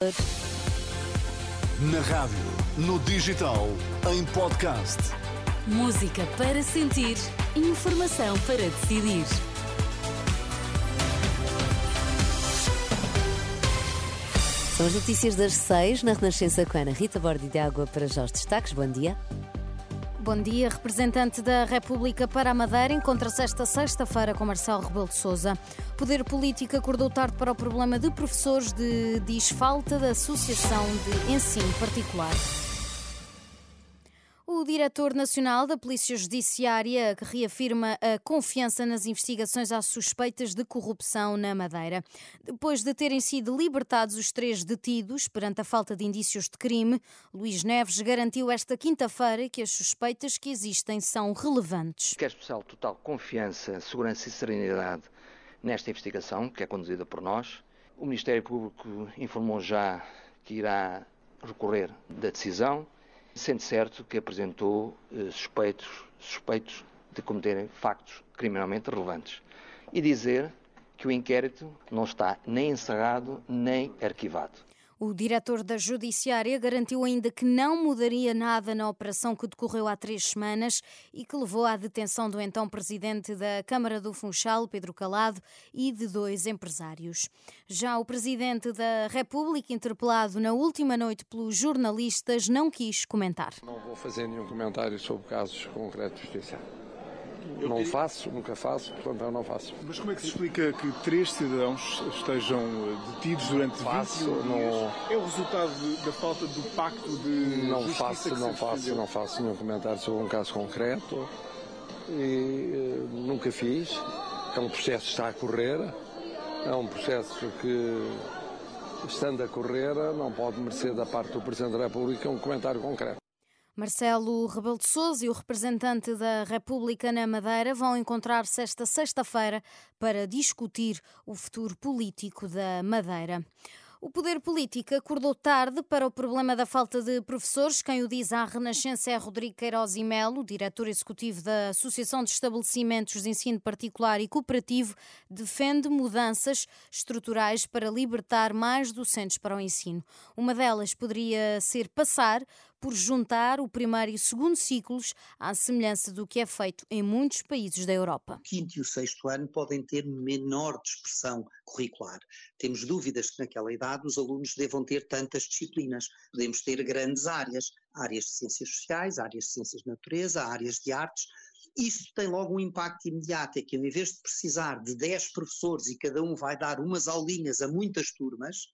Na rádio, no digital, em podcast. Música para sentir, informação para decidir. São as notícias das seis na Renascença com Ana Rita Bordi de Água para já os destaques. Bom dia. Bom dia. Representante da República para a Madeira encontra-se esta sexta-feira com Marcelo Rebelo de Sousa. Poder Político acordou tarde para o problema de professores de diz falta da Associação de Ensino Particular. Diretor nacional da Polícia Judiciária que reafirma a confiança nas investigações às suspeitas de corrupção na Madeira. Depois de terem sido libertados os três detidos perante a falta de indícios de crime, Luís Neves garantiu esta quinta-feira que as suspeitas que existem são relevantes. Quer especial total confiança, segurança e serenidade nesta investigação, que é conduzida por nós. O Ministério Público informou já que irá recorrer da decisão sendo certo que apresentou eh, suspeitos, suspeitos de cometerem factos criminalmente relevantes. E dizer que o inquérito não está nem encerrado nem arquivado. O diretor da Judiciária garantiu ainda que não mudaria nada na operação que decorreu há três semanas e que levou à detenção do então presidente da Câmara do Funchal, Pedro Calado, e de dois empresários. Já o presidente da República, interpelado na última noite pelos jornalistas, não quis comentar. Não vou fazer nenhum comentário sobre casos concretos justiça. Não faço, nunca faço, portanto eu não faço. Mas como é que se explica que três cidadãos estejam eh, detidos durante faço, 21 não... dias? É o resultado de, da falta do pacto de Não faço, não faço, defendeu? não faço nenhum comentário sobre um caso concreto e eh, nunca fiz. É um processo que está a correr, é um processo que, estando a correr, não pode merecer da parte do Presidente da República um comentário concreto. Marcelo Rebelo de Sousa e o representante da República na Madeira vão encontrar-se esta sexta-feira para discutir o futuro político da Madeira. O poder político acordou tarde para o problema da falta de professores. Quem o diz à Renascença é Rodrigo Queiroz e Melo, diretor executivo da Associação de Estabelecimentos de Ensino Particular e Cooperativo, defende mudanças estruturais para libertar mais docentes para o ensino. Uma delas poderia ser passar por juntar o primeiro e segundo ciclos à semelhança do que é feito em muitos países da Europa. O quinto e o sexto ano podem ter menor dispersão curricular. Temos dúvidas que naquela idade os alunos devam ter tantas disciplinas. Podemos ter grandes áreas, áreas de ciências sociais, áreas de ciências de natureza, áreas de artes. Isso tem logo um impacto imediato, é que em vez de precisar de 10 professores e cada um vai dar umas aulinhas a muitas turmas,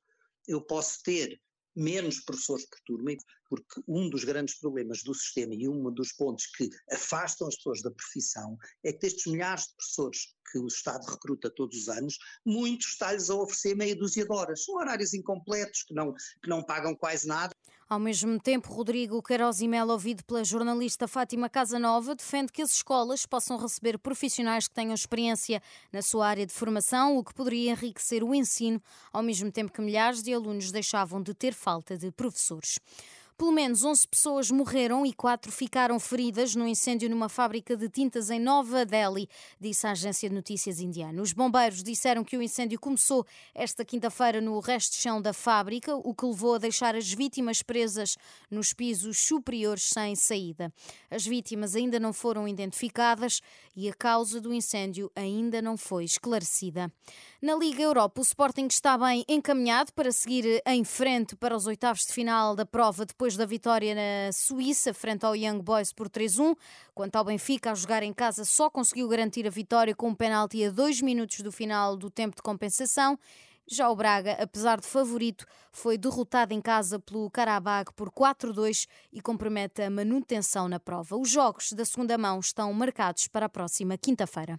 eu posso ter menos professores por turma, porque um dos grandes problemas do sistema e um dos pontos que afastam as pessoas da profissão é que destes milhares de professores que o Estado recruta todos os anos, muitos está-lhes a oferecer meia dúzia de horas. São horários incompletos, que não, que não pagam quase nada. Ao mesmo tempo, Rodrigo Queiroz e Melo, ouvido pela jornalista Fátima Casanova, defende que as escolas possam receber profissionais que tenham experiência na sua área de formação, o que poderia enriquecer o ensino, ao mesmo tempo que milhares de alunos deixavam de ter falta de professores. Pelo menos 11 pessoas morreram e 4 ficaram feridas no incêndio numa fábrica de tintas em Nova Delhi, disse a agência de notícias indiana. Os bombeiros disseram que o incêndio começou esta quinta-feira no resto chão da fábrica, o que levou a deixar as vítimas presas nos pisos superiores sem saída. As vítimas ainda não foram identificadas e a causa do incêndio ainda não foi esclarecida. Na Liga Europa, o Sporting está bem encaminhado para seguir em frente para os oitavos de final da prova depois da vitória na Suíça frente ao Young Boys por 3-1. Quanto ao Benfica, a jogar em casa, só conseguiu garantir a vitória com um penalti a dois minutos do final do tempo de compensação. Já o Braga, apesar de favorito, foi derrotado em casa pelo Karabag por 4-2 e compromete a manutenção na prova. Os jogos da segunda mão estão marcados para a próxima quinta-feira.